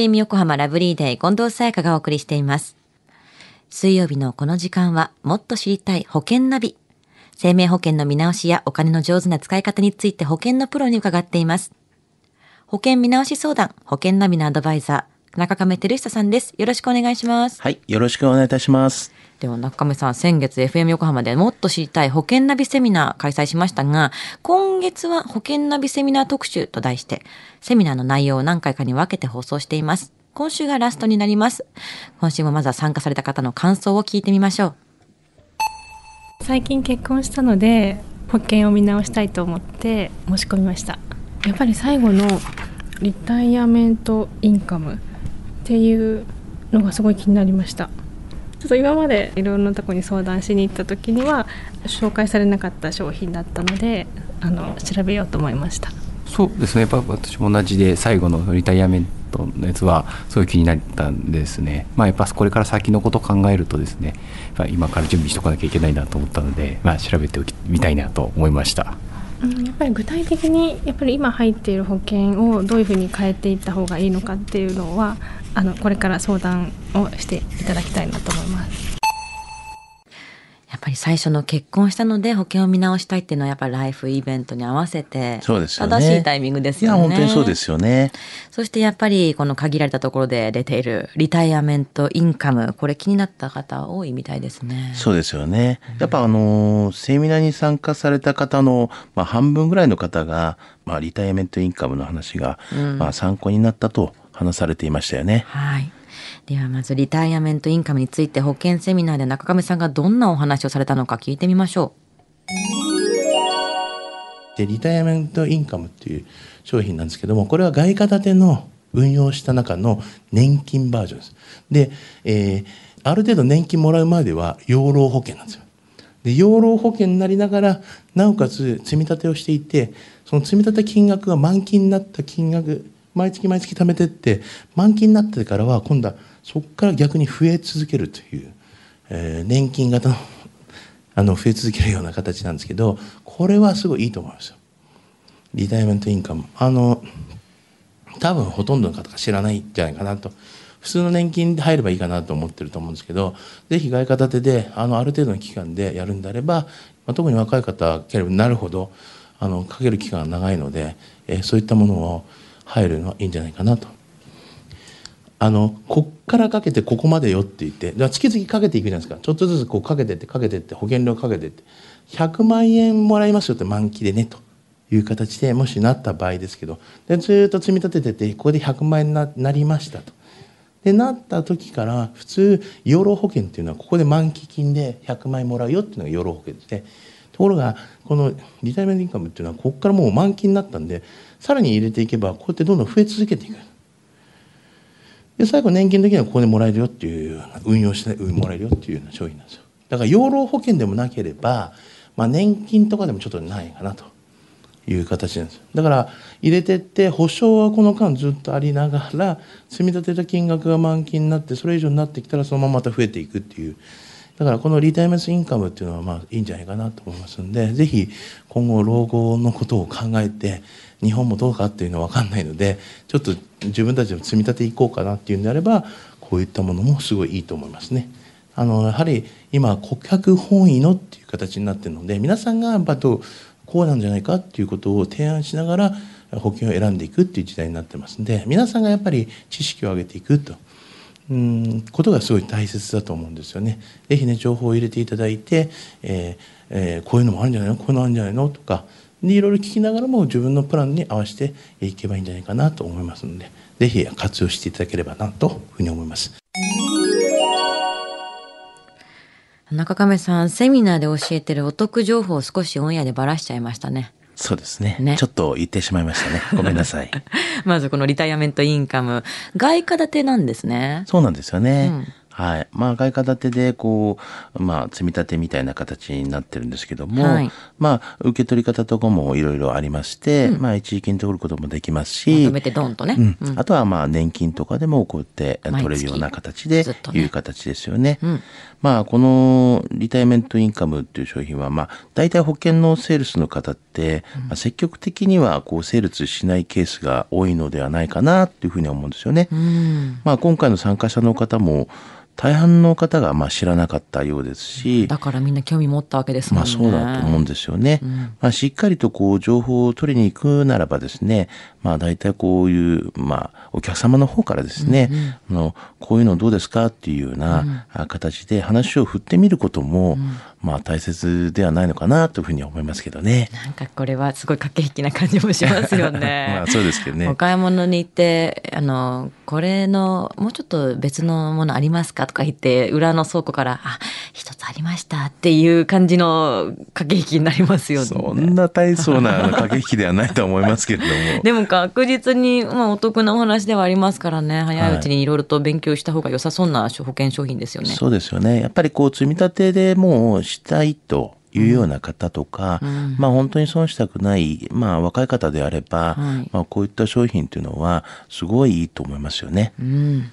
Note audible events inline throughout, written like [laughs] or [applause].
FM 横浜ラブリーデー近藤沙耶香がお送りしています。水曜日のこの時間はもっと知りたい保険ナビ。生命保険の見直しやお金の上手な使い方について保険のプロに伺っています。保険見直し相談、保険ナビのアドバイザー、中亀照久さんです。よろしくお願いします。はい、よろしくお願いいたします。では中亀さん、先月 FM 横浜でもっと知りたい保険ナビセミナー開催しましたが、今月は保険ナビセミナー特集と題して、セミナーの内容を何回かに分けて放送しています。今週がラストになります。今週もまずは参加された方の感想を聞いてみましょう。最近結婚したので保険を見直したいと思って申し込みましたやっぱり最後のリタイアメントインカムっていうのがすごい気になりました。ちょっと今までいろんなとこに相談しに行った時には紹介されなかった商品だったのであの調べようと思いました。そうですね。やっぱ私も同じで最後のリタイアメントのやつはすごい気になったんですね。まあやっぱこれから先のことを考えるとですね今から準備しとかなきゃいけないなと思ったので、まあ、調べておきみたいなと思いました。うんやっぱり具体的にやっぱり今入っている保険をどういうふうに変えていった方がいいのかっていうのはあのこれから相談をしていただきたいなと思います。やっぱり最初の結婚したので保険を見直したいっていうのはやっぱりライフイベントに合わせてそうですよね。正しいタイミングですよね。いや、本当にそうですよね。そしてやっぱりこの限られたところで出ているリタイアメントインカム、これ気になった方多いみたいですね。そうですよね。やっぱあのーセミナーに参加された方の、まあ、半分ぐらいの方が、まあ、リタイアメントインカムの話が、まあ、参考になったと話されていましたよね。はい。ではまずリタイアメントインカムについて保険セミナーで中亀さんがどんなお話をされたのか聞いてみましょでリタイアメントインカムっていう商品なんですけどもこれは外貨建ての運用した中の年金バージョンですで、えーある程度年金もらうまでは養老保険なんですよで養老保険になりながらなおかつ積み立てをしていてその積み立て金額が満期になった金額毎月毎月貯めてって満期になってからは今度はそこから逆に増え続けるという、えー年金型の [laughs] あの増え続けるような形なんですけどこれはすごいいいと思いますよ。リタイアメントインカムあの多分ほとんどの方が知らないんじゃないかなと。普通の年金で入ればいいかなと思ってると思うんですけどぜひ外貨建てであのある程度の期間でやるんであれば、まあ、特に若い方ければなるほどあのかける期間が長いので、えーそういったものを入るのはいいんじゃないかなと。あのこっからかけてここまでよって言ってだから月々かけていくじゃないですか。ちょっとずつこうかけてってかけてって保険料かけてって。100万円もらいますよって満期でねと。いう形でもしなった場合ですけど。でずっと積み立てててここで100万円にななりましたと。でなった時から普通養老保険っていうのはここで満期金で100万円もらうよっていうのが養老保険ですね。ところがこのリタイアメントインカムっていうのはここからもう満期になったんでさらに入れていけばこうやってどんどん増え続けていく。で最後年金の時にはここでもらえるよっていうう運用してもらえるよっていうような商品なんですよだから養老保険でもなければ、まあ、年金とかでもちょっとないかなという形なんですだから入れてって保証はこの間ずっとありながら積み立てた金額が満期になってそれ以上になってきたらそのまままた増えていくっていうだからこのリタイアメントインカムっていうのはまあいいんじゃないかなと思いますんでぜひ今後老後のことを考えて日本もどうかっていうのは分かんないのでちょっと自分たちでも積み立ていこうかなっていうんであればこういったものもすごいいいと思いますね。あのやはり今顧客本位のっていう形になってるので皆さんがやっぱとこうなんじゃないかっていうことを提案しながら保険を選んでいくっていう時代になってますんで皆さんがやっぱり知識を上げていくとうんことがすごい大切だと思うんですよね。ぜひね情報を入れていただいて、えーえーこういうのもあるんじゃないの？こういうのあるんじゃないの？とかでいろいろ聞きながらも自分のプランに合わせていけばいいんじゃないかなと思いますのでぜひ活用していただければなというふうに思います。中亀さん、セミナーで教えてるお得情報を少しオンエアでばらしちゃいましたね。そうですねねちょっと言ってしまいましたね。[laughs] ごめんなさい。まずこのリタイアメントインカム、外貨建てなんですね。そうなんですよね。うんはい。まあ、外貨建てで、こう、まあ、積み立てみたいな形になってるんですけども、はいまあ、受け取り方とかもいろいろありまして、まあ、一時金取ることもできますし、まとめてドンとね。うんうんあとはまあ年金とかでもこうやって取れるような形でいう形ですよね。うんまあこのリタイアメントインカムっていう商品はまあ大体保険のセールスの方って、まあ、積極的にはこうセールスしないケースが多いのではないかなっていうふうに思うんですよね。うんまあ今回の参加者の方も大半の方がまあ知らなかったようですし、だからみんな興味持ったわけですもんね。まあそうだと思うんですよね。まあしっかりとこう情報を取りに行くならばですね、まあ大体こういう、まあお客様の方からですね、あのこういうのどうですかっていうようなあ形で話を振ってみることも、まあ大切ではないのかなというふうに思いますけどね。なんかこれはすごい駆け引きな感じもしますよね。[laughs] まあそうですけどねお。買い物に行って、あの、これの、もうちょっと別のものありますかとか言って、裏の倉庫から、あ、一つありましたっていう感じの駆け引きになりますよね。そんな大層な駆け引きではないと思いますけれども。[laughs] でも確実に、まあ、お得なお話ではありますからね、早いうちにいろいろと勉強した方が良さそうな保険商品ですよね。そうですよね。やっぱりこう積み立てでもうしたいというような方とか、まあ本当に損したくない、まあ若い方であれば、はいまあこういった商品っていうのはすごいいいと思いますよね。うん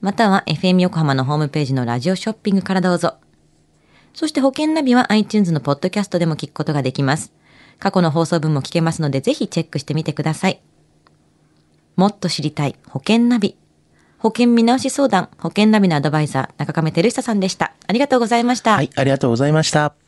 または FM 横浜のホームページのラジオショッピングからどうぞ。そして保険ナビは iTunes のポッドキャストでも聞くことができます。過去の放送分も聞けますのでぜひチェックしてみてください。もっと知りたい保険ナビ。保険見直し相談、保険ナビのアドバイザー、中亀照久さんでした。ありがとうございました。はい、ありがとうございました。